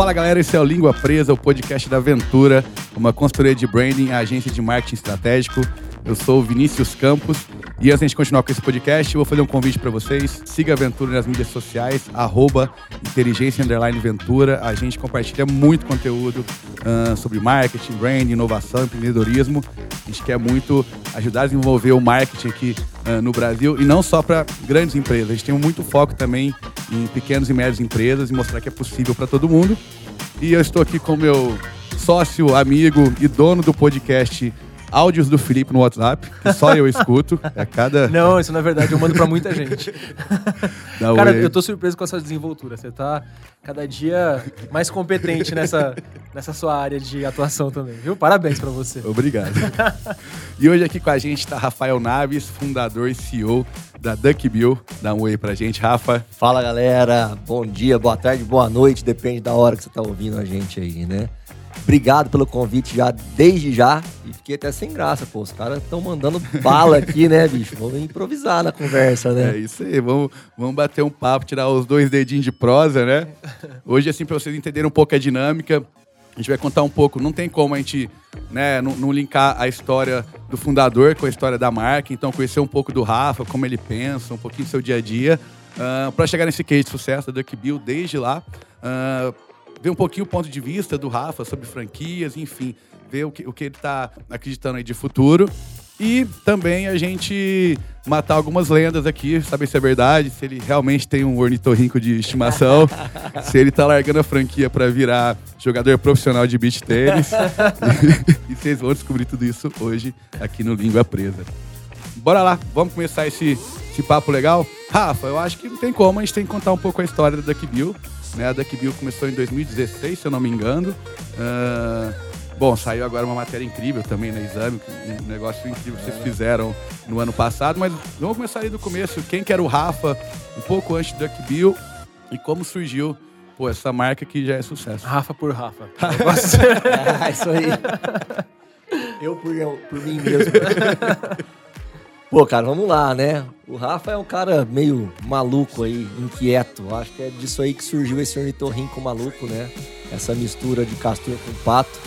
Fala galera, esse é o Língua Presa, o podcast da Aventura, uma consultoria de branding, agência de marketing estratégico. Eu sou o Vinícius Campos e antes de continuar com esse podcast, eu vou fazer um convite para vocês. Siga a Aventura nas mídias sociais, arroba inteligência Ventura. A gente compartilha muito conteúdo uh, sobre marketing, branding, inovação, empreendedorismo. A gente quer muito ajudar a desenvolver o marketing aqui uh, no Brasil e não só para grandes empresas. A gente tem muito foco também em pequenas e médias empresas e mostrar que é possível para todo mundo. E eu estou aqui com meu sócio, amigo e dono do podcast áudios do Felipe no WhatsApp, que só eu escuto. É cada. Não, isso na verdade eu mando pra muita gente. Dá Cara, oi. eu tô surpreso com essa desenvoltura. Você tá cada dia mais competente nessa, nessa sua área de atuação também, viu? Parabéns pra você. Obrigado. e hoje aqui com a gente tá Rafael Naves, fundador e CEO da Duck Bill. Dá um oi pra gente, Rafa. Fala galera, bom dia, boa tarde, boa noite, depende da hora que você tá ouvindo a gente aí, né? Obrigado pelo convite já, desde já. E fiquei até sem graça, pô. Os caras estão mandando bala aqui, né, bicho? Vamos improvisar na conversa, né? É isso aí, vamos, vamos bater um papo, tirar os dois dedinhos de prosa, né? Hoje, assim, pra vocês entenderem um pouco a dinâmica, a gente vai contar um pouco. Não tem como a gente né, não, não linkar a história do fundador com a história da marca. Então, conhecer um pouco do Rafa, como ele pensa, um pouquinho do seu dia a dia. Uh, para chegar nesse case de sucesso da Duck Bill desde lá. Uh, ver um pouquinho o ponto de vista do Rafa sobre franquias, enfim, ver o que, o que ele está acreditando aí de futuro. E também a gente matar algumas lendas aqui, saber se é verdade, se ele realmente tem um ornitorrinco de estimação, se ele tá largando a franquia para virar jogador profissional de beach tênis. e vocês vão descobrir tudo isso hoje aqui no Língua Presa. Bora lá, vamos começar esse, esse papo legal? Rafa, eu acho que não tem como, a gente tem que contar um pouco a história da Duck Bill. Né? A Duck Bill começou em 2016, se eu não me engano. Uh, bom, saiu agora uma matéria incrível também na Exame, um negócio incrível que vocês fizeram no ano passado. Mas vamos começar aí do começo. Quem que era o Rafa, um pouco antes do Duck Bill e como surgiu pô, essa marca que já é sucesso. Rafa por Rafa. ah, isso aí. Eu por, eu por mim mesmo. Pô, cara, vamos lá, né? O Rafa é um cara meio maluco aí, inquieto. Acho que é disso aí que surgiu esse ornitorrinco maluco, né? Essa mistura de castor com pato.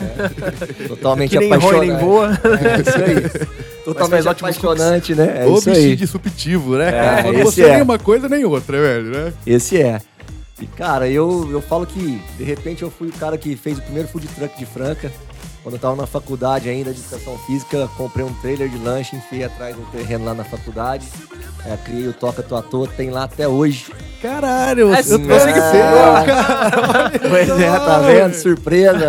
É, totalmente que nem apaixonante. Nem voa. É isso aí. Totalmente apaixonante, né? É isso aí. Disruptivo, né? É, Quando você é. nem uma coisa nem outra, velho, né? Esse é. E, cara, eu, eu falo que, de repente, eu fui o cara que fez o primeiro food truck de Franca. Quando eu tava na faculdade ainda de educação física, comprei um trailer de lanche, enfiei atrás do terreno lá na faculdade. É, criei o Toca Tua Toa, tem lá até hoje. Caralho, É, eu, fez. cara. Pois é, tá vendo? Surpresa.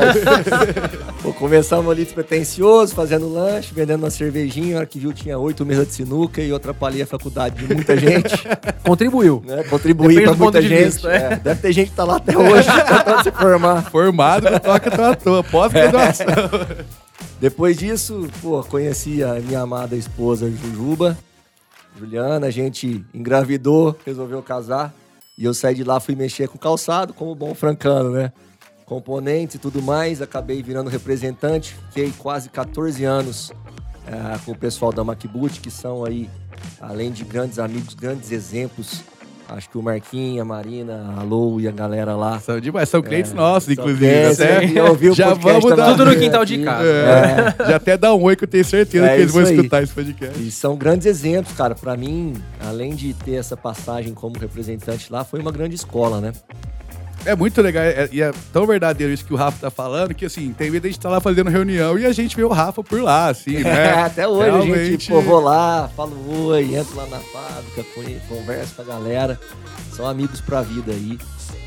Pô, começamos ali despretensioso, fazendo lanche, vendendo uma cervejinha. A hora que viu, tinha oito mesas de sinuca e eu atrapalhei a faculdade de muita gente. Contribuiu. Né? Contribuí Depende pra do ponto muita de gente. vista, é. É, Deve ter gente que tá lá até hoje tentando se formar. Formado no Toca Tua Toa, pós-graduação. Depois disso, pô, conheci a minha amada esposa Jujuba, Juliana, a gente engravidou, resolveu casar. E eu saí de lá, fui mexer com calçado, como bom francano, né? Componentes e tudo mais, acabei virando representante. Fiquei quase 14 anos eh, com o pessoal da Macboot, que são aí, além de grandes amigos, grandes exemplos. Acho que o Marquinhos, a Marina, a Lou e a galera lá. São demais, são clientes nossos, São inclusive. clientes, o já podcast vamos da dar- Tudo no quintal de aqui. casa. É, Já até dá um oi que eu tenho certeza É que eles vão isso aí. escutar esse podcast. E são grandes exemplos, cara. Pra mim, além de ter essa passagem como representante lá, foi uma grande escola, né? É muito legal, é- e é tão verdadeiro isso que o Rafa tá falando, que assim, tem vezes a gente tá lá fazendo reunião e a gente vê o Rafa por lá, assim, né? Até hoje a gente, Realmente- pô, vou lá, falo oi, entro lá na fábrica, converso com a galera. São amigos pra vida aí.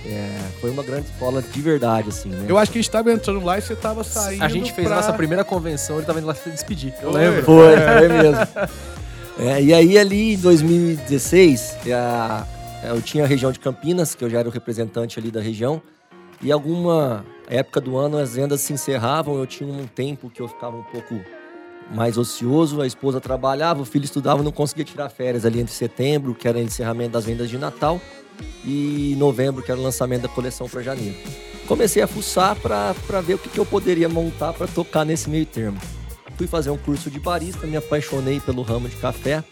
É, foi uma grande escola de verdade, assim, né? Eu acho que a gente tava entrando lá e você tava saindo A gente fez pra... a nossa primeira convenção, ele tava indo lá se despedir. Eu lembro. Foi, foi mesmo. É, e aí, ali em 2016, a- eu tinha a região de Campinas, que eu já era o representante ali da região, e alguma época do ano as vendas se encerravam, eu tinha um tempo que eu ficava um pouco mais ocioso, a esposa trabalhava, o filho estudava, não conseguia tirar férias ali entre setembro, que era o encerramento das vendas de Natal, e novembro, que era o lançamento da coleção para janeiro. Comecei a fuçar para ver o que, que eu poderia montar para tocar nesse meio termo. Fui fazer um curso de barista, me apaixonei pelo ramo de café.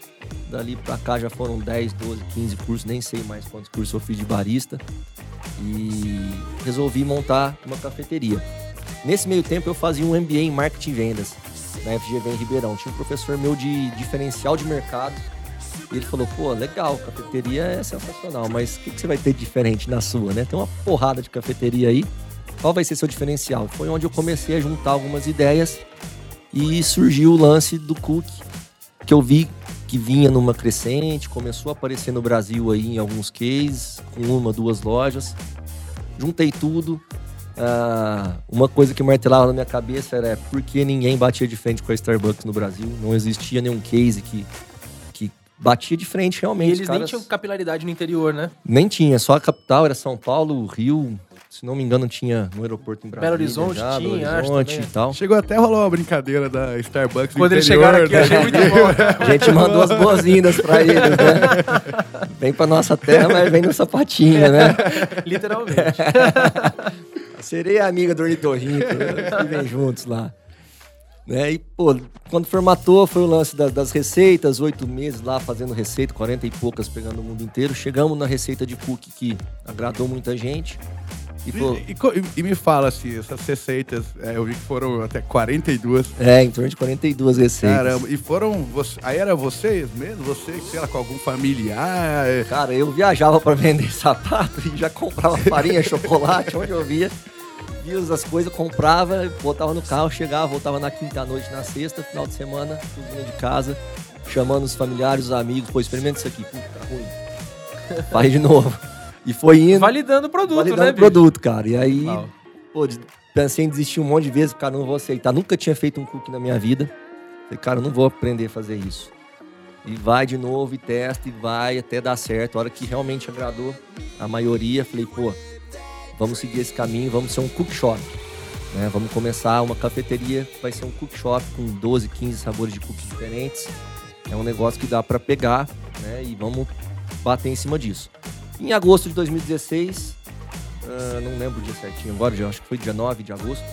Dali pra cá já foram 10, 12, 15 cursos, nem sei mais quantos cursos eu fiz de barista. e resolvi montar uma cafeteria. Nesse meio tempo eu fazia um MBA em marketing e vendas na FGV em Ribeirão. Tinha um professor meu de diferencial de mercado e ele falou: pô, legal, cafeteria é sensacional, mas o que, que você vai ter de diferente na sua, né? Tem uma porrada de cafeteria aí. Qual vai ser seu diferencial? Foi onde eu comecei a juntar algumas ideias e surgiu o lance do cookie, que eu vi que vinha numa crescente, começou a aparecer no Brasil aí em alguns cases, com uma, duas lojas. Juntei tudo. Ah, uma coisa que martelava na minha cabeça era por que ninguém batia de frente com a Starbucks no Brasil. Não existia nenhum case que batia de frente E realmente. eles nem caras- tinham capilaridade no interior, né? nem tinha, só a capital era São Paulo, Rio. Se não me engano, tinha no aeroporto em Brasília. Horizonte já, Belo tinha, acho Horizonte e tal. Chegou até a rolar uma brincadeira da Starbucks. no Quando eles chegaram aqui, né? achei muito bom. A gente mandou as boas-vindas pra eles, né? Vem pra nossa terra, mas vem no sapatinho, né? Literalmente. É amiga do ornitorrinco, né? vivem juntos lá. Né? E, pô, quando formatou, foi o lance da- das receitas, oito meses lá fazendo receita, 40 e poucas pegando o mundo inteiro. Chegamos na receita de cookie que agradou muita gente. E, pô, E, e e- me fala assim, essas receitas, é, eu vi que foram até 42. é, em torno de 42 receitas. Caramba, e foram. Você, aí era vocês mesmo? Você, sei lá, com algum familiar? Cara, eu viajava pra vender sapato e já comprava farinha, chocolate, onde eu via. Via as coisas, comprava, botava no carro, chegava, voltava na quinta noite, na sexta, final de semana, cozinha de casa, chamando os familiares, os amigos, pô, experimenta isso aqui, puta, tá ruim. Faz de novo. E foi indo, Validando o produto, validando né, o bicho? produto, cara. E aí, Uau. pô, pensei em desistir um monte de vezes, cara, não vou aceitar. Nunca tinha feito um cookie na minha vida. Falei, cara, não vou aprender a fazer isso. E vai de novo, e testa, e vai até dar certo. A hora que realmente agradou a maioria, falei, pô, vamos seguir esse caminho, vamos ser um cook shop. Né? Vamos começar uma cafeteria, vai ser um cook shop com 12, 15 sabores de cookies diferentes. É um negócio que dá para pegar, né? E vamos bater em cima disso. Em agosto de 2016, ah, não lembro o dia certinho agora, já acho que foi dia 9 de agosto,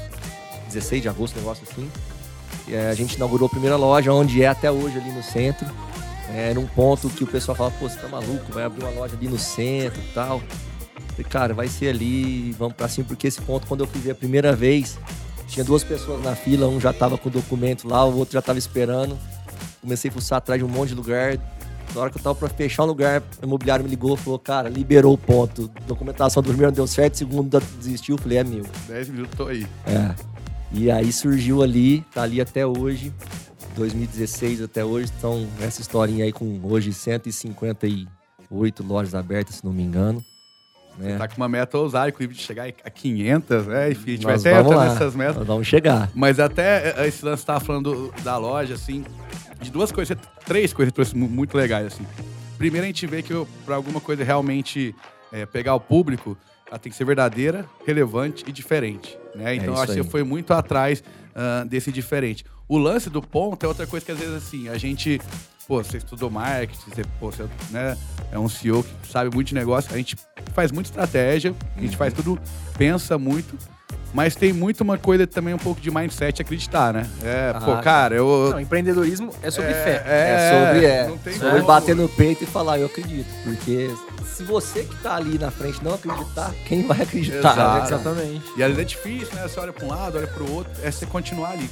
16 de agosto, negócio assim. E, eh, a gente inaugurou a primeira loja, onde é até hoje ali no centro. É, Era um ponto que o pessoal falava, pô, você tá maluco, vai abrir uma loja ali no centro e tal. Falei, cara, vai ser ali, vamos pra cima, porque esse ponto, quando eu fui ver a primeira vez, tinha duas pessoas na fila, um já tava com o documento lá, o outro já tava esperando. Comecei a fuçar atrás de um monte de lugar. Na hora que eu tava pra fechar um lugar, o imobiliário me ligou e falou, cara, liberou o ponto. Documentação do primeiro não deu certo, segundo desistiu. Falei, é meu. 10 minutos, tô aí. É. E aí surgiu ali, tá ali até hoje, 2016 até hoje. Então, essa historinha aí com hoje 158 lojas abertas, se não me engano. Né? Tá com uma meta ousada, inclusive, de chegar a 500, né? Enfim, a gente Nós vai até lá, nessas metas. nós vamos chegar. Mas até eh, esse lance que você tava falando do- da loja, assim, de duas coisas, três coisas trouxe mu- muito legais, assim. Primeiro, a gente vê que para alguma coisa realmente eh, pegar o público, ela tem que ser verdadeira, relevante e diferente, né? Então, É acho que foi muito atrás ah, desse diferente. O lance do ponto é outra coisa que, às vezes, assim, a gente... Pô, você estudou marketing, você, pô, você né, é um CEO que sabe muito de negócio. A gente faz muita estratégia, a gente Uhum. faz tudo, pensa muito, mas tem muito uma coisa também um pouco de mindset acreditar, né? É, Ah, pô, cara, eu. Não, empreendedorismo é sobre fé. É, sobre é. não tem sobre como. bater no peito e falar, eu acredito. Porque se você que tá ali na frente não acreditar, quem vai acreditar? Exato. Exatamente. E às vezes é difícil, né? Você olha pra um lado, olha pro outro, é você continuar ali.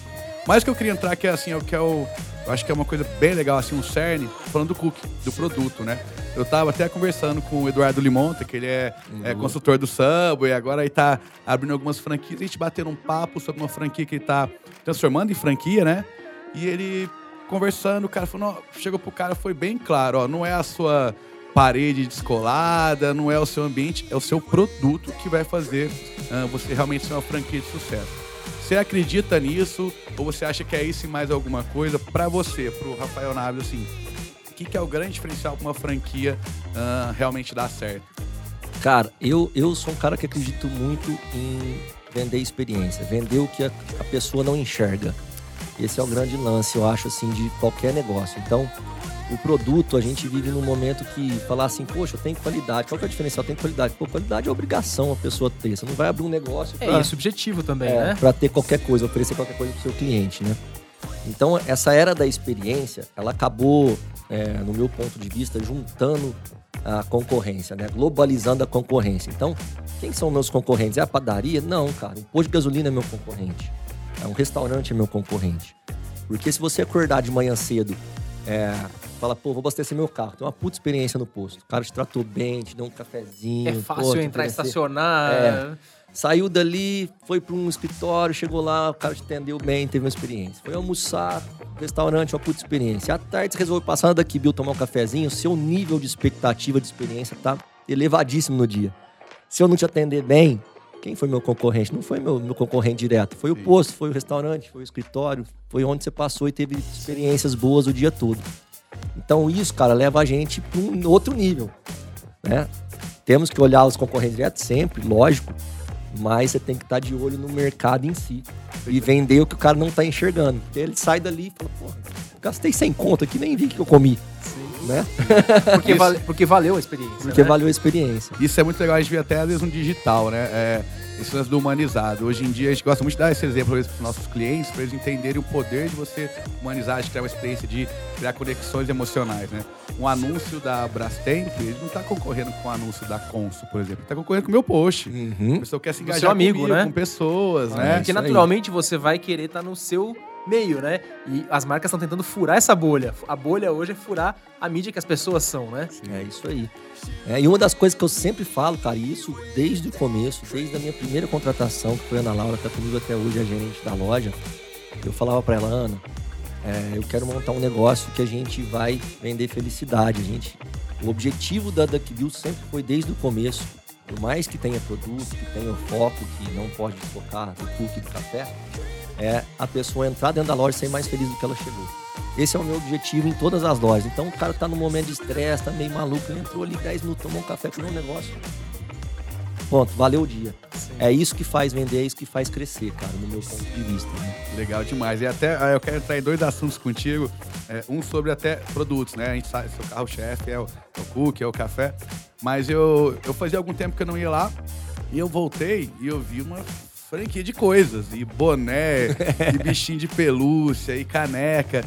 Mas o que eu queria entrar que é assim, é o que é o. Eu acho que é uma coisa bem legal, assim, um cerne, falando do cookie, do produto, né? Eu tava até conversando com o Eduardo Limonta, que ele é, é Uhum. consultor do Subway, agora ele tá abrindo algumas franquias. A gente batendo um papo sobre uma franquia que ele tá transformando em franquia, né? E ele conversando, o cara falou, chegou pro cara, foi bem claro, ó, não é a sua parede descolada, não é o seu ambiente, é o seu produto que vai fazer ah, você realmente ser uma franquia de sucesso. Você acredita nisso ou você acha que é isso e mais alguma coisa para você, pro Rafael Naves, assim? O que, que é o grande diferencial para uma franquia ah, realmente dar certo? Cara, eu, eu sou um cara que acredito muito em vender experiência, vender o que a, a pessoa não enxerga. Esse é o grande lance, eu acho, assim, de qualquer negócio. Então, o produto, a gente vive num momento que falar assim, poxa, eu tenho qualidade. Qual que é o diferencial? Tem qualidade. Pô, qualidade é obrigação a pessoa ter. Você não vai abrir um negócio É pra, isso, subjetivo também, é, né? pra ter qualquer coisa, oferecer qualquer coisa pro seu cliente, né? Então, essa era da experiência, ela acabou, é, no meu ponto de vista, juntando a concorrência, né? Globalizando a concorrência. Então, quem são meus concorrentes? É a padaria? Não, cara. Um posto de gasolina é meu concorrente. É um restaurante é meu concorrente. Porque se você acordar de manhã cedo, é, fala, pô, vou abastecer meu carro, tem uma puta experiência no posto. O cara te tratou bem, te deu um cafezinho. É fácil pô, entrar e estacionar. É. Saiu dali, foi para um escritório, chegou lá, o cara te atendeu bem, teve uma experiência. Foi almoçar, restaurante, uma puta experiência. À tarde você resolveu passar daqui, Bill, tomar um cafezinho, seu nível de expectativa de experiência tá elevadíssimo no dia. Se eu não te atender bem, quem foi meu concorrente? Não foi meu, meu concorrente direto. Foi o Sim. posto, foi o restaurante, foi o escritório, foi onde você passou e teve experiências boas o dia todo. Então isso, cara, leva a gente para um outro nível, né? Temos que olhar os concorrentes diretos sempre, lógico, mas você tem que estar de olho no mercado em si e vender o que o cara não tá enxergando. Porque ele sai dali e fala, pô, gastei 100 conto aqui, nem vi o que eu comi, né? Porque, vale- porque valeu a experiência. Porque né? valeu a experiência. Isso é muito legal, a gente vê até às vezes no digital, né? É, esse lance do humanizado. Hoje em dia a gente gosta muito de dar esse exemplo para os nossos clientes, para eles entenderem o poder de você humanizar, de criar uma experiência de criar conexões emocionais, né? Um anúncio da Brastemp, ele não está concorrendo com o anúncio da Consul, por exemplo. Ele está concorrendo com o meu post. A Uhum. pessoa quer se engajar seu amigo, comigo, né? com pessoas, Ah, né? Porque isso aí. naturalmente você vai querer estar no seu meio, né? E as marcas estão tentando furar essa bolha. A bolha hoje é furar a mídia que as pessoas são, né? É isso aí. É, e uma das coisas que eu sempre falo, cara, e isso desde o começo, desde a minha primeira contratação, que foi a Ana Laura, tá comigo até hoje, a gerente da loja, eu falava pra ela, Ana, é, eu quero montar um negócio que a gente vai vender felicidade. A gente, o objetivo da DuckBill sempre foi desde o começo, por mais que tenha produto, que tenha o foco, que não pode desfocar do cookie do café, é a pessoa entrar dentro da loja e ser mais feliz do que ela chegou. Esse é o meu objetivo em todas as lojas. Então o cara tá num momento de estresse, tá meio maluco, ele entrou ali 10 minutos, tomou um café, comeu um negócio. Ponto, valeu o dia. É isso que faz vender, é isso que faz crescer, cara, no meu ponto de vista. Né? Legal demais. E até ah, eu quero entrar em dois assuntos contigo. É, um sobre até produtos, né? A gente sabe, seu carro-chefe é o, é o cookie, é o café. Mas eu, eu fazia algum tempo que eu não ia lá. E eu voltei e eu vi uma franquia de coisas. E boné, e bichinho de pelúcia, e caneca.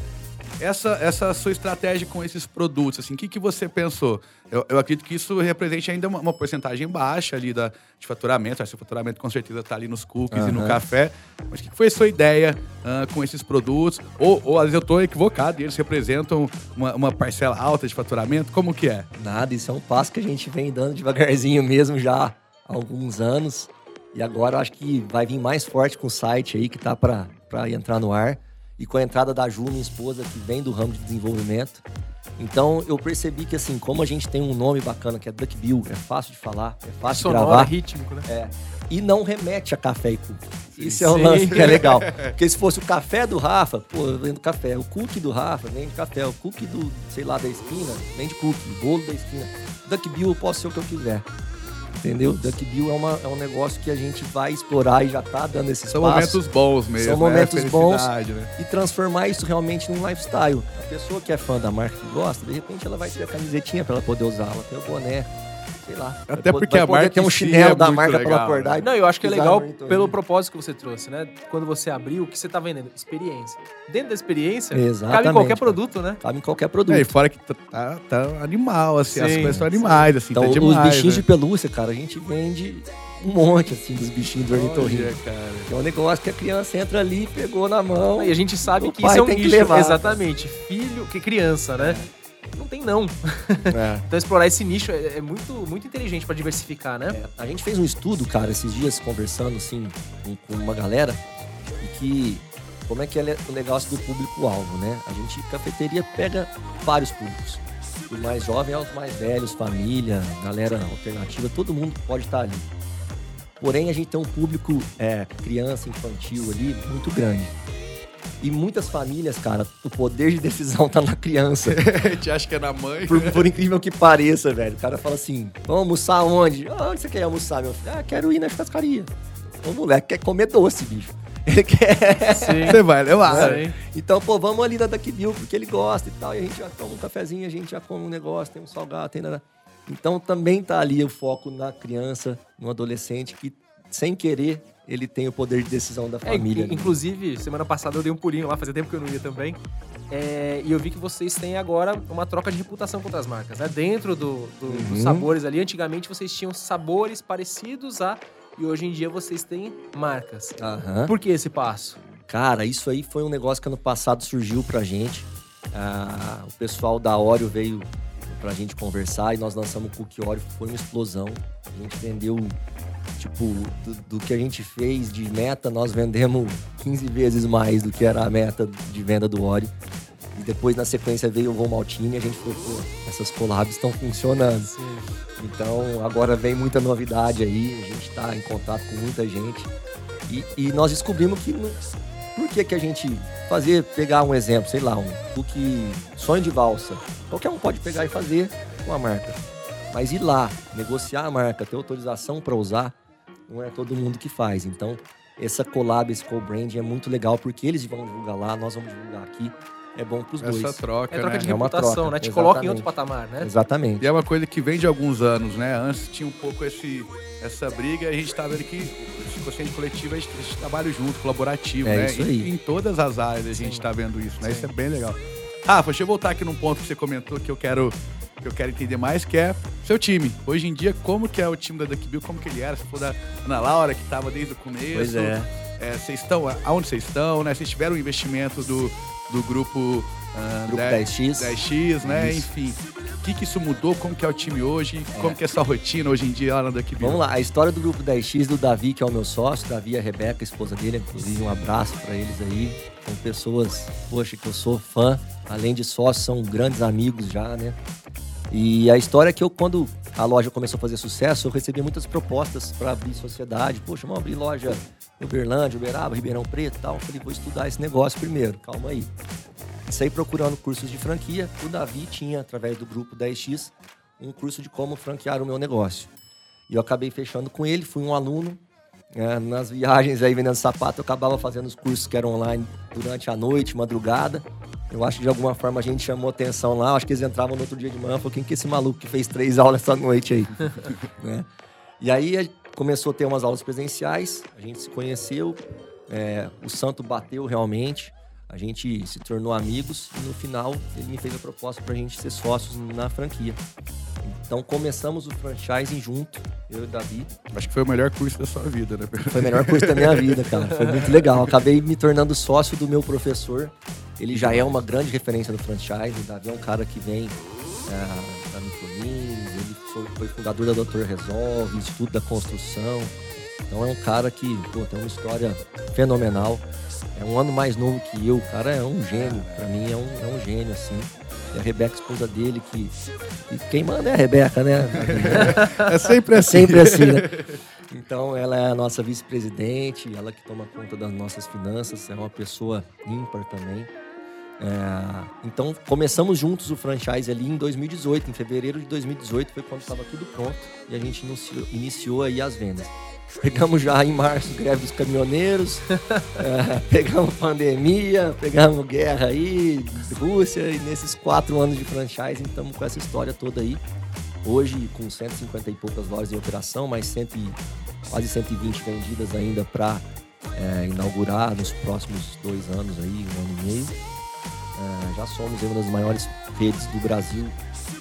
Essa, essa sua estratégia com esses produtos, assim, o que, que você pensou? Eu, eu acredito que isso represente ainda uma, uma porcentagem baixa ali da, de faturamento. Acho que o faturamento com certeza está ali nos cookies e no café. Mas o que, que foi a sua ideia ah, com esses produtos? Ou, ou às vezes eu estou equivocado e eles representam uma, uma parcela alta de faturamento? Como que é? Nada, isso é um passo que a gente vem dando devagarzinho mesmo já há alguns anos. E agora eu acho que vai vir mais forte com o site aí que tá para entrar no ar. E com a entrada da Ju, minha esposa, que vem do ramo de desenvolvimento. Então eu percebi que assim, como a gente tem um nome bacana que é Duck Bill, é fácil de falar, é fácil de Sonora, gravar. rítmico, né? É. E não remete a café e cookie. Isso é um lance que é legal. Porque se fosse o café do Rafa, pô, eu vendo café. O cookie do Rafa vende café. O cookie do, sei lá, da esquina, vende cookie. Bolo da esquina. Duck Bill eu posso ser o que eu quiser. Entendeu? Duck Bill é, uma, é um negócio que a gente vai explorar e já tá dando esse São espaço. momentos bons mesmo. São né? momentos bons. Felicidade, Né? E transformar isso realmente num lifestyle. A pessoa que é fã da marca que gosta, de repente ela vai ter a camisetinha pra ela poder usar. Ela tem o boné, sei lá. Até Vai porque vai a marca ter um chinelo é da marca pra legal, acordar. né? Não, eu acho que é legal Torino. pelo propósito que você trouxe, né? Quando você abriu, o que você tá vendendo? Experiência. Dentro da experiência, cabe em Exatamente, qualquer cara. produto, né? Cabe em qualquer produto. É, e fora que tá, tá- tá animal, assim, as Sim, coisas são animais, assim, Então, tá os demais. bichinhos né? de pelúcia, cara, a gente vende um monte, assim, dos bichinhos do ornitorrinco. Cara. É um negócio que a criança entra ali, pegou na mão. E a gente sabe que isso é um nicho. Exatamente. Filho, que criança, né? Não tem não. É. Então explorar esse nicho é, é muito, muito inteligente pra diversificar, né? É, a gente fez um estudo, cara, esses dias conversando assim com, com uma galera e que como é que é o negócio do público-alvo, né? A gente cafeteria pega vários públicos. Do mais jovem aos mais velhos, família, galera alternativa, todo mundo pode estar ali. Porém, a gente tem um público é, criança, infantil ali muito grande. E muitas famílias, cara, o poder de decisão tá na criança. A gente acha que é na mãe. Por, por incrível que pareça, velho. O cara fala assim: vamos almoçar onde? Ah, onde você quer almoçar, meu filho? Ah, quero ir na churrascaria. O moleque quer comer doce, bicho. Ele quer. Sim. Você vai levar. Sim. Então, pô, vamos ali na Duck Bill, porque ele gosta e tal. E a gente já toma um cafezinho, a gente já come um negócio, tem um salgado, tem nada. Então também tá ali o foco na criança, no adolescente, que sem querer ele tem o poder de decisão da É, família. in- inclusive, semana passada eu dei um pulinho lá, fazia tempo que eu não ia também. É, e eu vi que vocês têm agora uma troca de reputação com outras marcas, né? Dentro do, do- dos Uhum. sabores ali, antigamente vocês tinham sabores parecidos a. E hoje em dia vocês têm marcas. Aham. Por que esse passo? Cara, isso aí foi um negócio que ano passado surgiu pra gente. Ah, o pessoal da Oreo veio pra gente conversar e nós lançamos o Cookie Oreo, foi uma explosão. A gente vendeu, tipo, do, do que a gente fez de meta, nós vendemos 15 vezes mais do que era a meta de venda do Oreo. E depois, na sequência, veio o Von Maltini e a gente falou, pô, essas collabs estão funcionando. Então, agora vem muita novidade aí, a gente está em contato com muita gente. E, e nós descobrimos que por que, que a gente fazer, pegar um exemplo, sei lá, um cookie sonho de valsa. Qualquer um pode pegar e fazer com a marca. Mas ir lá, negociar a marca, ter autorização para usar, não é todo mundo que faz. Então, essa collab, esse co-branding é muito legal porque eles vão divulgar lá, nós vamos divulgar aqui. É bom para os dois. Essa troca, É troca né? de É uma reputação, troca, né? Te coloca em exatamente. outro patamar, né? Exatamente. E é uma coisa que vem de alguns anos, né? Antes tinha um pouco esse, essa briga e a gente tá vendo que esse consciente coletivo, a gente, a gente trabalha junto, colaborativo, É né? isso Em- aí. Em, todas as áreas a gente tá vendo isso, né? Isso é bem legal. Rafa, deixa eu voltar aqui num ponto que você comentou que eu quero que eu quero entender mais, que é seu time. Hoje em dia, como que é o time da Duck Bill, como que ele era? Se for da Ana Laura, que tava desde o começo. Pois é. É, Vocês estão, aonde vocês estão, né? Vocês tiveram um investimento do, do grupo... ah, Grupo 10 10X. 10X, né? Isso. Enfim. O que, que isso mudou? Como que é o time hoje? Como que é a sua rotina hoje em dia lá na Duck Bill? Vamos lá, a história do grupo 10X do Davi, que é o meu sócio, Davi e a Rebeca, a esposa dele, inclusive um abraço pra eles aí. São pessoas, poxa, que eu sou fã, além de sócios, são grandes amigos já, né? E a história é que eu, quando a loja começou a fazer sucesso, eu recebi muitas propostas para abrir sociedade. Poxa, vamos abrir loja em Uberlândia, Uberaba, Ribeirão Preto e tal. Eu falei, vou estudar esse negócio primeiro, calma aí. Saí procurando cursos de franquia. O Davi tinha, através do grupo 10X, um curso de como franquear o meu negócio. E eu acabei fechando com ele, fui um aluno. É, nas viagens aí vendendo sapato, eu acabava fazendo os cursos que eram online durante a noite, madrugada. Eu acho que de alguma forma a gente chamou atenção lá. Acho que eles entravam no outro dia de manhã e falaram: quem que é esse maluco que fez três aulas essa noite aí? né? E aí começou a ter umas aulas presenciais, a gente se conheceu, é, o santo bateu realmente, a gente se tornou amigos e no final ele me fez a proposta pra gente ser sócios na franquia. Então começamos o franchising junto, eu e o Davi. Acho que foi o melhor curso da sua vida, né? Foi o melhor curso da minha vida, cara. Foi muito legal. Acabei me tornando sócio do meu professor. Ele já é uma grande referência no franchise. O Davi é um cara que vem é, da Microlins, ele foi, foi fundador da Doutor Resolve, Estudo da Construção. Então é um cara que pô, tem uma história fenomenal. É um ano mais novo que eu. O cara é um gênio. Pra mim é um, é um gênio, assim. E a Rebeca, esposa dele, que, que quem manda é a Rebeca, né? É sempre É assim. sempre assim, né? Então, ela é a nossa vice-presidente, ela que toma conta das nossas finanças, é uma pessoa ímpar também. É, então, começamos juntos o franchise ali em 2018, em fevereiro de 2018 foi quando estava tudo pronto e a gente iniciou, iniciou aí as vendas. Pegamos já em março greve dos caminhoneiros, é, pegamos pandemia, pegamos guerra aí, Rússia, e nesses quatro anos de franchise estamos com essa história toda aí. Hoje, com 150 e poucas lojas em operação, mais 100 e- quase 120 vendidas ainda para inaugurar nos próximos dois anos aí, um ano e meio. É, já somos uma das maiores redes do Brasil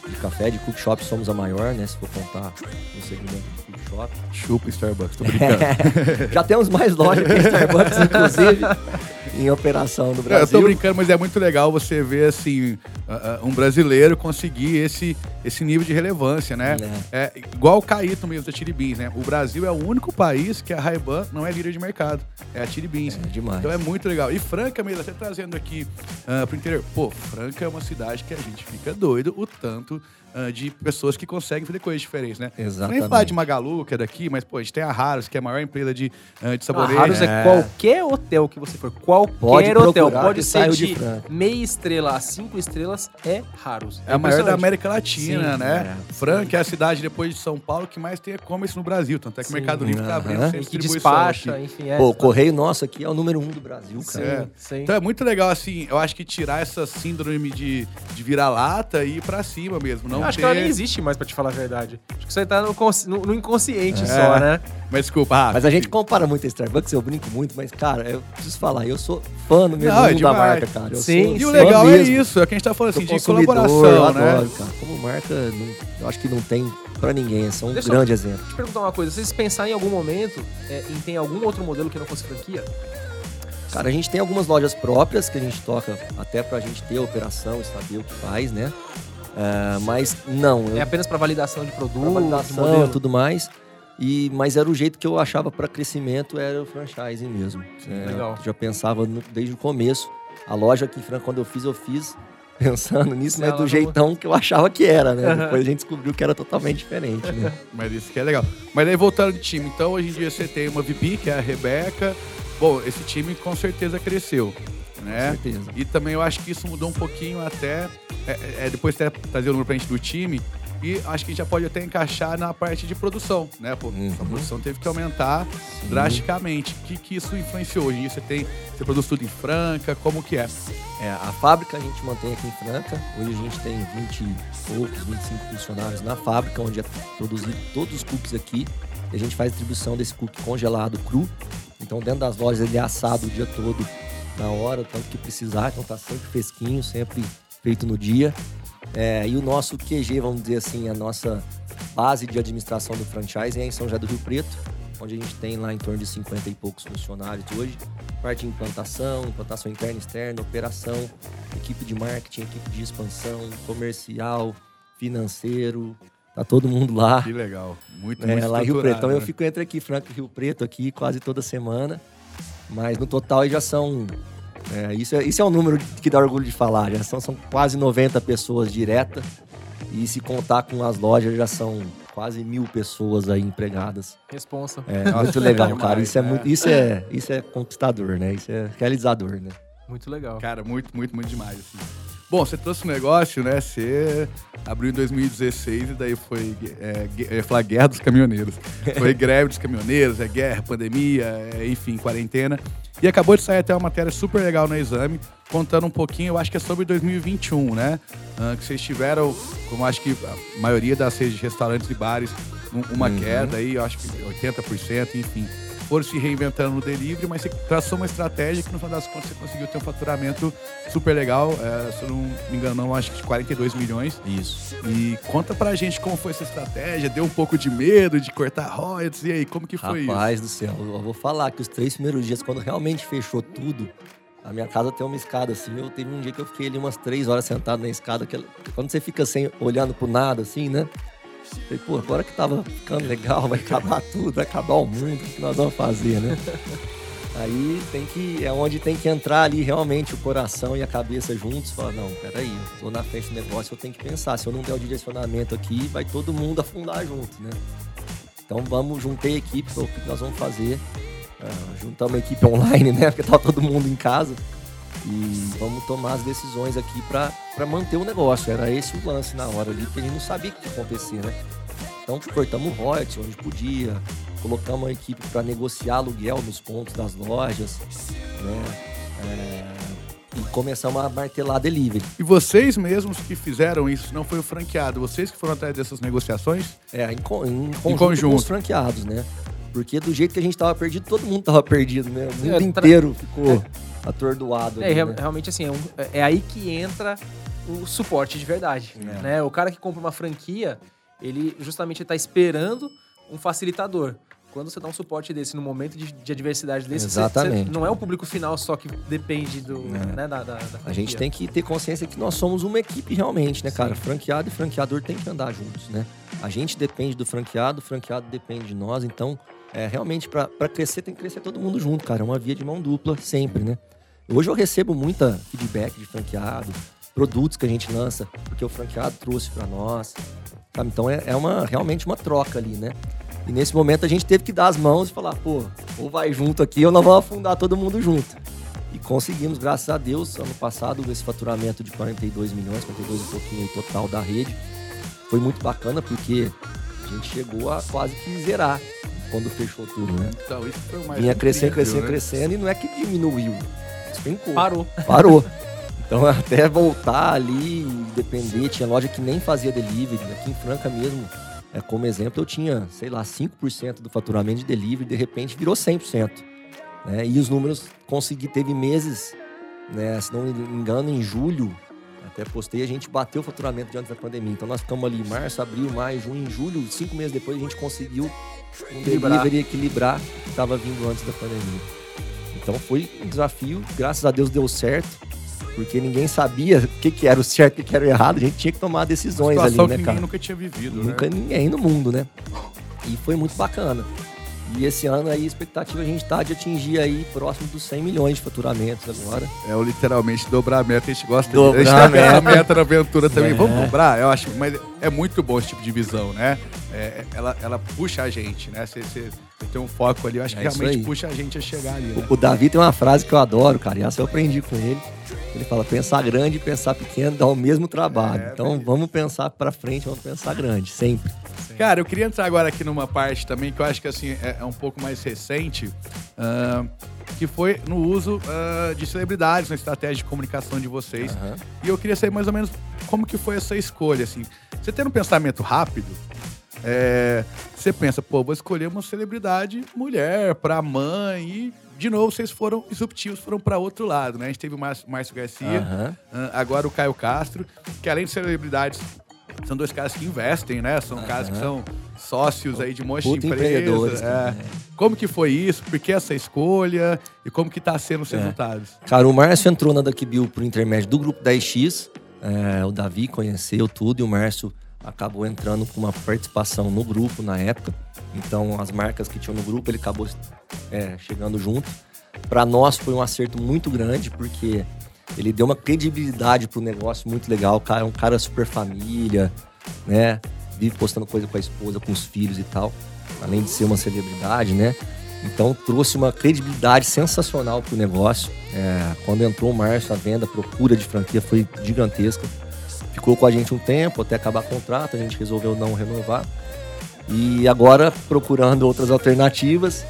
de café, de cook shop, somos a maior, né? Se for contar no segmento de cook shop. Chupa Starbucks, tô brincando. Já temos mais lojas que Starbucks, inclusive, em operação no Não, eu tô Brasil. brincando, mas é muito legal você ver assim um brasileiro conseguir esse, esse nível de relevância, né? É. igual o Caíto mesmo da Chili Beans, né? O Brasil é o único país que a Ray-Ban não é líder de mercado, é a Chili Beans. É demais. Então é muito legal. E Franca mesmo, até trazendo aqui ah, pro interior. Pô, Franca é uma cidade que a gente fica doido o tanto ah, de pessoas que conseguem fazer coisas diferentes, né? Exatamente. Nem falar de Magalu, que é daqui, mas pô, a gente tem a Harris, que é a maior empresa de, ah, de A sabonete. Harus é. qualquer hotel que você for. Qualquer Pode hotel. procurar Pode que ser de, de meia estrela a cinco estrelas, é Harus. É a maior da. América Latina, Argentina, né? É, Franca é a cidade, depois de São Paulo, que mais tem e-commerce no Brasil. Tanto é que o Sim. Mercado Livre tá abrindo Aham. sem E que distribuição despacha, aqui. enfim. É, Pô, o correio nosso aqui é o número um do Brasil, Sim, cara. É. sim. Então é muito legal, assim, eu acho que tirar essa síndrome de, de vira-lata e ir pra cima mesmo. Não Eu acho ter... que ela nem existe mais, pra te falar a verdade. Acho que isso aí tá no, no- no inconsciente É. só, né? Mas desculpa, ah, Mas a gente compara muito a Starbucks, eu brinco muito, mas, cara, eu preciso falar, eu sou fã mesmo Não, é da marca, cara. Eu Sim, sou E o legal mesmo. é isso, é o que a gente tá falando assim, de colaboração, eu né? adoro, cara. Como marca, não- eu acho que não tem pra ninguém, é só um Deixa eu- grande exemplo. Deixa eu te perguntar uma coisa. Vocês pensaram em algum momento é, em ter algum outro modelo que não fosse franquia? Cara, a gente tem algumas lojas próprias que a gente toca até pra gente ter a operação e saber o que faz, né? É, mas não, eu É apenas pra validação de produto, validação modelo? e tudo mais. E, mas era o jeito que eu achava para crescimento, era o franchising mesmo. É, legal. Já pensava no- desde o começo. A loja aqui em Franca, quando eu fiz, eu fiz pensando nisso, mas ela do não- jeitão que eu achava que era, né? Depois a gente descobriu que era totalmente diferente, né? Mas isso que é legal. Mas aí voltando de time, então hoje em dia você tem uma VP, que é a Rebeca. Bom, esse time com certeza cresceu, né? Com certeza. E também eu acho que isso mudou um pouquinho até. é, é, é, depois até trazer o número pra gente do time. E acho que já pode até encaixar na parte de produção, né? Pô, Uhum. a produção teve que aumentar drasticamente. O que, que isso influenciou? Hoje em você tem. Você produz tudo em Franca, como que é? É, a fábrica a gente mantém aqui em Franca. Hoje a gente tem 20 e poucos, 25 funcionários na fábrica, onde é produzido todos os cookies aqui. E a gente faz distribuição desse cookie congelado cru. Então dentro das lojas ele é assado o dia todo na hora, o tanto que precisar. Então tá sempre fresquinho, sempre feito no dia. É, e o nosso QG, vamos dizer assim, a nossa base de administração do franchise é em São José do Rio Preto, onde a gente tem lá em torno de 50 e poucos funcionários hoje. Parte de implantação, implantação interna e externa, operação, equipe de marketing, equipe de expansão, comercial, financeiro. Tá todo mundo lá. Que legal. Muito, É, muito lá Rio Preto. Então eu né? fico entre aqui, Franca e Rio Preto, aqui quase toda semana. Mas no total aí já são. é, isso, é, isso é um número que dá orgulho de falar. Já são, são quase 90 pessoas direta. E se contar com as lojas, já são quase mil pessoas aí empregadas. Responsa. É Nossa, muito legal, demais, cara. Isso é, né? muito, isso, é, isso é conquistador, né? Isso é realizador, né? Muito legal. Cara, muito, muito, muito demais, assim. Bom, você trouxe um negócio, né? Você abriu em 2016 e daí foi, é, eu ia falar guerra dos caminhoneiros. Foi greve dos caminhoneiros, é guerra, pandemia, é, enfim, quarentena. E acabou de sair até uma matéria super legal no exame, contando um pouquinho, eu acho que é sobre 2021, né? Ah, que vocês tiveram, como acho que a maioria das redes de restaurantes e bares, um- uma Uhum. queda aí, eu acho que 80%, enfim foram se reinventando no delivery, mas você traçou uma estratégia que no final das contas você conseguiu ter um faturamento super legal. É, se eu não me engano, não, acho que de 42 milhões. Isso. E conta pra gente como foi essa estratégia, deu um pouco de medo de cortar royalties, e aí, como que foi Rapaz do céu, eu vou falar que os três primeiros dias, quando realmente fechou tudo, a minha casa tem uma escada assim. Eu teve um dia que eu fiquei ali umas três horas sentado na escada. Que, quando você fica sem, olhando pro nada, assim, né? Falei, pô, agora que tava ficando legal, vai acabar tudo, vai acabar o mundo, o que nós vamos fazer, né? Aí tem que. É onde tem que entrar ali realmente o coração e a cabeça juntos. Falar, não, peraí, eu tô na frente do negócio, eu tenho que pensar. Se eu não der o direcionamento aqui, vai todo mundo afundar junto, né? Então vamos, juntei a equipe, o que nós vamos fazer? Ah, juntamos a equipe online, né? Porque tava todo mundo em casa. E vamos tomar as decisões aqui para manter o negócio. Era esse o lance na hora ali, porque a gente não sabia o que ia acontecer, né? Então cortamos o royalties onde podia, colocamos a equipe para negociar aluguel nos pontos das lojas, né? É, e começamos a martelar delivery. E vocês mesmos que fizeram isso, não foi o franqueado, vocês que foram atrás dessas negociações? É, em, co- em conjunto, conjunto. com os franqueados, né? Porque do jeito que a gente tava perdido, todo mundo tava perdido, né? O mundo É, inteiro ficou atordoado. É, ali, né? realmente assim, é, um- é aí que entra o suporte de verdade. É. Né? O cara que compra uma franquia, ele justamente está esperando um facilitador. Quando você dá um suporte desse no momento de, de adversidade desse, você- Exatamente. você- não é o público final só que depende do, É. né, da, da, da A gente tem que ter consciência que nós somos uma equipe realmente, né, cara? Franqueado e franqueador tem que andar juntos, né? A gente depende do franqueado, o franqueado depende de nós, então, é, realmente, para crescer, tem que crescer todo mundo junto, cara. É uma via de mão dupla sempre, né? Hoje eu recebo muita feedback de franqueado, produtos que a gente lança, porque o franqueado trouxe para nós, sabe? Então é, é uma, realmente uma troca ali, né? E nesse momento a gente teve que dar as mãos e falar, pô, ou vai junto aqui ou nós vamos afundar todo mundo junto. E conseguimos, graças a Deus, ano passado, esse faturamento de 42 milhões, 42 e pouquinho aí total da rede. foi muito bacana porque a gente chegou a quase que zerar quando fechou tudo, né? Então, isso foi mais Vinha crescendo, crescendo, né? crescendo e não é que diminuiu. Parou. Parou. Então até voltar ali depender, tinha loja que nem fazia delivery. Aqui em Franca mesmo, é, como exemplo, eu tinha, sei lá, 5% do faturamento de delivery, de repente virou 100%. Né? E os números consegui, teve meses, né, se não me engano, em julho, até postei, a gente bateu o faturamento de antes da pandemia. Então nós ficamos ali em março, abril, maio, junho, em julho, cinco meses depois a gente conseguiu um Equilibrar. delivery equilibrar o que estava vindo antes da pandemia. Então foi um desafio, graças a Deus deu certo, porque ninguém sabia o que, que era o certo e o que, era o errado, a gente tinha que tomar decisões ali, né, que cara? ninguém nunca tinha vivido, Nunca né? ninguém no mundo, né? E foi muito bacana. E esse ano aí, a expectativa a gente tá de atingir aí próximo dos 100 milhões de faturamentos agora. É o literalmente dobrar a meta, a gente gosta Dobrar de... a A gente tem essa meta. meta na aventura também. É. Vamos dobrar? Eu acho, mas é muito bom esse tipo de visão, né? É, ela, ela puxa a gente, né? Você tem um foco ali, eu acho que É isso realmente aí. puxa a gente a chegar ali, né? O, o Davi tem uma frase que eu adoro, cara, e essa eu aprendi com ele. Ele fala: pensar grande e pensar pequeno dá o mesmo trabalho. É, então vamos pensar pra frente, vamos pensar grande, sempre. Cara, eu queria entrar agora aqui numa parte também que eu acho que assim é, é um pouco mais recente, ah, que foi no uso ah, de celebridades na estratégia de comunicação de vocês. Aham. E eu queria saber mais ou menos como que foi essa escolha, assim. Você tendo um pensamento rápido, é, você pensa, pô, vou escolher uma celebridade mulher pra mãe e, de novo, vocês foram disruptivos, foram pra outro lado, né? A gente teve o Márcio, Garcia, ah, agora o Caio Castro, que além de celebridades, são dois caras que investem, né? São caras que são sócios aí de um monte de empresas. empreendedores, é. Como que foi isso? Por que essa escolha? E como que tá sendo os É. resultados? Cara, o Márcio entrou na Duck Bill por intermédio do grupo 10X. É, o Davi conheceu tudo e o Márcio acabou entrando com uma participação no grupo na época. Então, as marcas que tinham no grupo, ele acabou é, chegando junto. Para nós foi um acerto muito grande, porque ele deu uma credibilidade pro negócio muito legal. O cara é um cara super família, né? Vive postando coisa com a esposa, com os filhos e tal. Além de ser uma celebridade, né? Então trouxe uma credibilidade sensacional pro negócio. É, quando entrou o Márcio, a venda, a procura de franquia foi gigantesca. Ficou com a gente um tempo até acabar o contrato, a gente resolveu não renovar. E agora, procurando outras alternativas,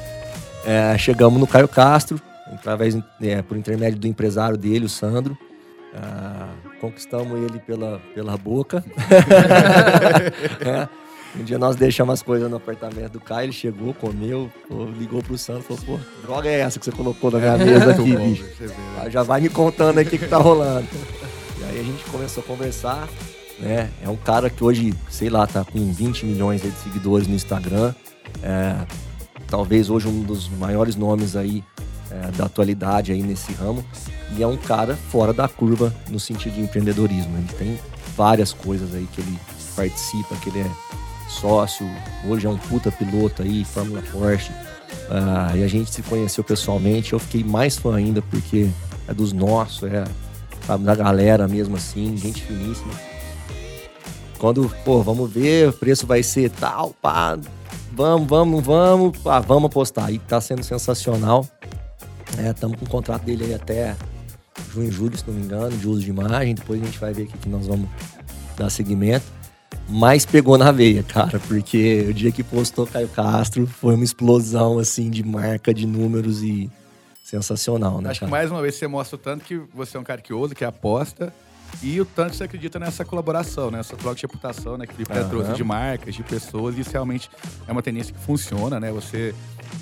é, chegamos no Caio Castro, através, é, por intermédio do empresário dele, o Sandro. Ah, conquistamos ele pela, pela boca. É. Um dia nós deixamos as coisas no apartamento do Caio, ele chegou, comeu, ligou pro Sandro e falou, pô, droga é essa que você colocou na minha mesa aqui, bicho? né? Ah, Já vai me contando aí o que, que tá rolando. A gente começou a conversar, né? É um cara que hoje, sei lá, tá com 20 milhões de seguidores no Instagram. É, talvez hoje um dos maiores nomes aí é, da atualidade aí nesse ramo. E é um cara fora da curva no sentido de empreendedorismo. Ele tem várias coisas aí que ele participa, que ele é sócio, hoje é um puta piloto aí, Fórmula Porsche. Ah, e a gente se conheceu pessoalmente, eu fiquei mais fã ainda porque é dos nossos, é sabe, da galera mesmo assim, gente finíssima. Quando, pô, vamos ver, o preço vai ser tal, pá, vamos, vamos, vamos, pá, vamos apostar. E tá sendo sensacional. Estamos com o contrato dele aí até junho, julho, se não me engano, de uso de imagem. Depois a gente vai ver o que nós vamos dar seguimento. Mas pegou na veia, cara, porque o dia que postou Caio Castro foi uma explosão, assim, de marca, de números e sensacional, né, Acho que cara? mais uma vez você mostra o tanto que você é um cara que ousa, que aposta, e o tanto que você acredita nessa colaboração, nessa troca de reputação, né? Que o trouxe de marcas, de pessoas, e isso realmente é uma tendência que funciona, né? Você,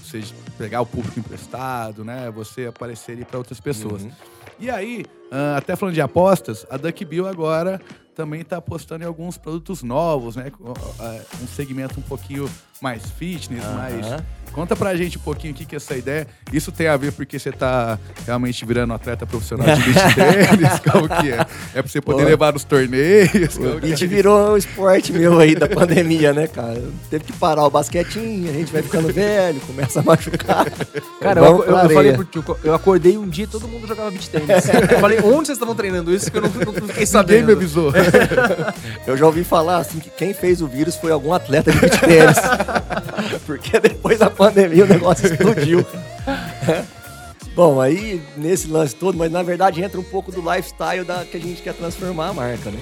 você pegar o público emprestado, né? Você aparecer ali para outras pessoas. Uhum. E aí, ah, até falando de apostas, a Duck Bill agora também está apostando em alguns produtos novos, né? Ah, Um segmento um pouquinho mais fitness, Aham. mais Conta pra gente um pouquinho o que, que é essa ideia. Isso tem a ver porque você tá realmente virando um atleta profissional de beach tênis? Como que é? É pra você poder Pô. levar nos torneios? O que é virou um esporte meu aí da pandemia, né, cara? Teve que parar o basquetinho, a gente vai ficando velho, começa a machucar. Cara, eu, eu, eu falei areia. pro tio, eu acordei um dia e todo mundo jogava beat tênis. eu falei, onde vocês estavam treinando isso? Que eu não, não fiquei Ninguém sabendo. me avisou. Eu já ouvi falar assim que quem fez o vírus foi algum atleta de beach tênis. Porque depois da pandemia o negócio explodiu. Bom, aí nesse lance todo, mas na verdade entra um pouco do lifestyle da, que a gente quer transformar a marca, né?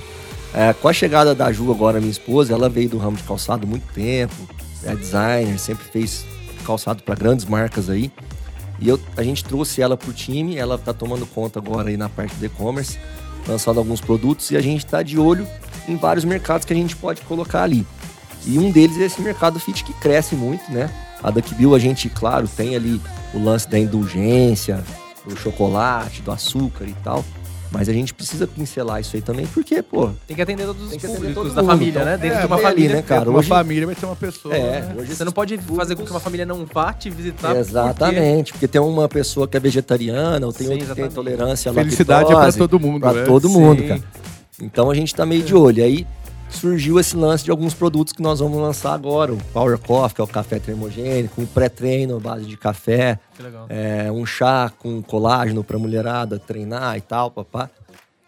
É, com a chegada da Ju agora, minha esposa, ela veio do ramo de calçado há muito tempo, é designer, sempre fez calçado para grandes marcas aí. E eu, a gente trouxe ela pro time, ela tá tomando conta agora aí na parte do e-commerce, lançando alguns produtos e a gente tá de olho em vários mercados que a gente pode colocar ali. E um deles é esse mercado fit que cresce muito, né? A Duckbill a gente, claro, tem ali o lance da indulgência, do chocolate, do açúcar e tal. Mas a gente precisa pincelar isso aí também, porque, pô. Tem que atender todos os públicos todo da mundo, família, então. né? Dentro É, de uma tem ali, família. né, cara? uma hoje- família vai ter uma pessoa. É, né? hoje Você não pode fazer com que uma família não vá te visitar. porque- Exatamente, porque tem uma pessoa que é vegetariana, ou tem Sim, que tem intolerância à Felicidade é pra lactose, todo mundo, Pra né? todo mundo, Sim. cara. Então a gente tá meio de olho. Aí surgiu esse lance de alguns produtos que nós vamos lançar agora. O Power Coffee, que é o café termogênico, um pré-treino à base de café, Que legal. é, um chá com colágeno pra mulherada treinar e tal, papá.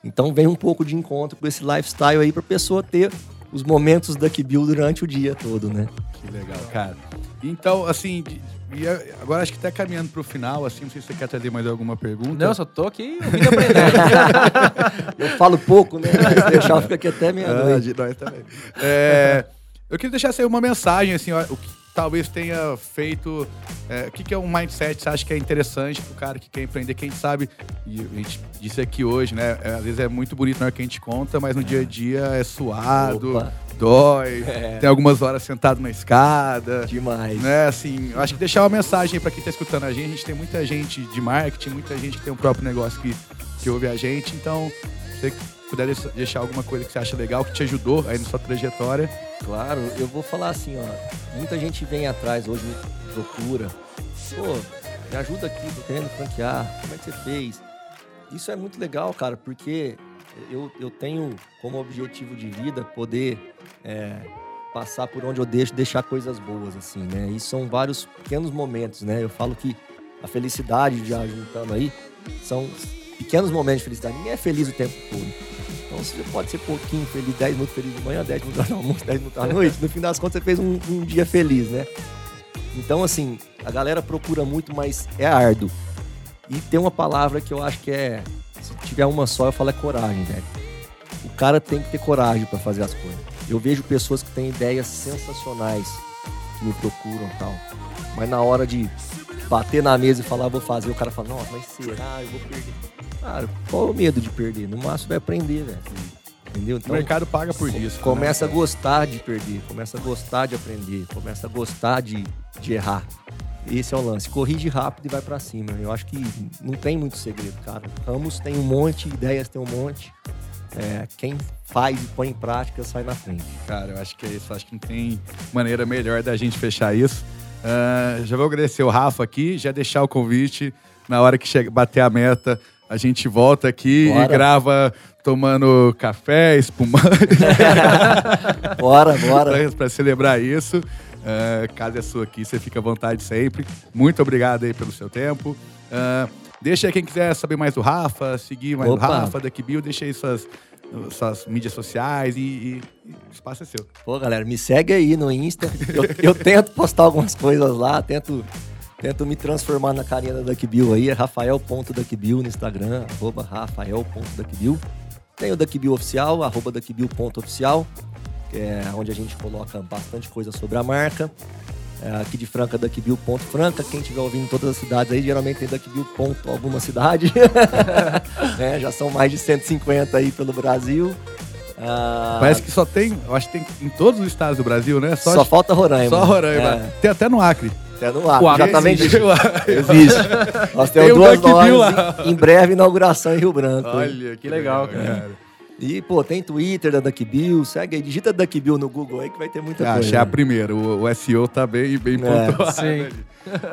Então vem um pouco de encontro com esse lifestyle aí pra pessoa ter os momentos da Kibil durante o dia todo, né? Que legal, cara. Então, assim, e a- agora acho que tá caminhando pro final, assim, não sei se você quer trazer mais alguma pergunta. Não, só tô aqui ouvindo aprender. Eu falo pouco, né? Se deixar, fica aqui até Ah, meia-noite. de nós também. É, eu queria deixar assim, uma mensagem, assim, ó, o que talvez tenha feito. é, o que, que é um mindset você acha que é interessante pro cara que quer empreender? Quem sabe, e a gente disse aqui hoje, né? é, às vezes é muito bonito na hora que a gente conta, mas no dia a dia é suado, Opa. dói, É. tem algumas horas sentado na escada. Demais. Né, assim, eu acho que deixar uma mensagem para quem tá escutando a gente. A gente tem muita gente de marketing, muita gente que tem um próprio negócio que, que ouve a gente. Então, você puder deixar- alguma coisa que você acha legal, que te ajudou aí na sua trajetória. Claro, eu vou falar assim, ó. Muita gente vem atrás hoje, me procura. Pô, me ajuda aqui, tô querendo franquear. Como é que você fez? Isso é muito legal, cara, porque eu, eu tenho como objetivo de vida poder é, passar por onde eu deixo, deixar coisas boas, assim, né? E são vários pequenos momentos, né? Eu falo que a felicidade, já juntando aí, são pequenos momentos de felicidade. Ninguém é feliz o tempo todo. Então você pode ser pouquinho feliz, 10 minutos feliz de manhã, 10 minutos no almoço, 10 minutos à noite. No fim das contas, você fez um, um dia feliz, né? Então, assim, a galera procura muito, mas é árduo. E tem uma palavra que eu acho que é. Se tiver uma só, eu falo é coragem, velho. O cara tem que ter coragem pra fazer as coisas. Eu vejo pessoas que têm ideias sensacionais que me procuram e tal. Mas na hora de bater na mesa e falar, vou fazer, o cara fala, nossa, mas será? Eu vou perder. Cara, qual é o medo de perder? No máximo vai aprender, velho. Entendeu? o mercado paga por isso. Começa a né? gostar de perder, começa a gostar de aprender, começa a gostar de, de errar. Esse é o lance. Corrige rápido e vai pra cima. Eu acho que não tem muito segredo, cara. Ramos tem um monte, ideias tem um monte. É, quem faz e põe em prática sai na frente. Cara, eu acho que é isso. Acho que não tem maneira melhor da gente fechar isso. Ah, já vou agradecer o Rafa aqui, já deixar o convite. Na hora que chega, bater a meta, a gente volta aqui Bora. e grava tomando café, espumante, Bora, bora. pra celebrar isso. Ah, casa é sua aqui, você fica à vontade sempre. Muito obrigado aí pelo seu tempo. Ah, deixa aí quem quiser saber mais do Rafa, seguir mais Opa. do Rafa, da Kibil, deixa aí suas, suas mídias sociais e, e- o espaço é seu. Pô, galera, me segue aí no Insta. Eu, eu tento postar algumas coisas lá, tento, tento me transformar na carinha da Duckbill aí. É rafael.duckbill no Instagram, arroba rafael.duckbill. Tem o Duckbill oficial, arroba duckbill.oficial, que é onde a gente coloca bastante coisa sobre a marca. É, aqui de Franca, duckbill.franca. Quem estiver ouvindo em todas as cidades aí, geralmente tem duckbill. ponto alguma cidade. É, já são mais de 150 aí pelo Brasil. Ah, Parece que só tem, eu acho que tem em todos os estados do Brasil, né? só, falta Roraima. Só Roraima. É. Tem até no Acre. Até no ar, já tá Existe. vendido. Existe. Nós Tem temos o duas lojas. lá. Em, em breve, inauguração em Rio Branco. Olha que, legal, cara. cara. E, pô, tem Twitter da Duckbill. Segue aí, digita Duckbill no Google aí que vai ter muita Ah, coisa. achei a primeira. O, o SEO tá bem, bem É, pontuado. sim.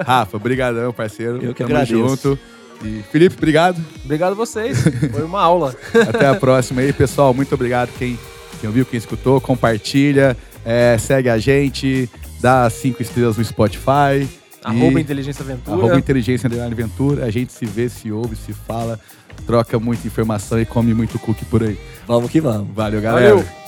Rafa, brigadão, parceiro. Eu que Tamo agradeço. junto. E Felipe, obrigado. Obrigado a vocês. Foi uma aula. Até a próxima aí, pessoal. Muito obrigado quem, quem ouviu, quem escutou. Compartilha, é, segue a gente, dá cinco estrelas no Spotify. Arroba E- Inteligência Aventura. Arroba Inteligência Aventura. A gente se vê, se ouve, se fala, troca muita informação e come muito cookie por aí. Vamos que vamos. Valeu, galera. Valeu.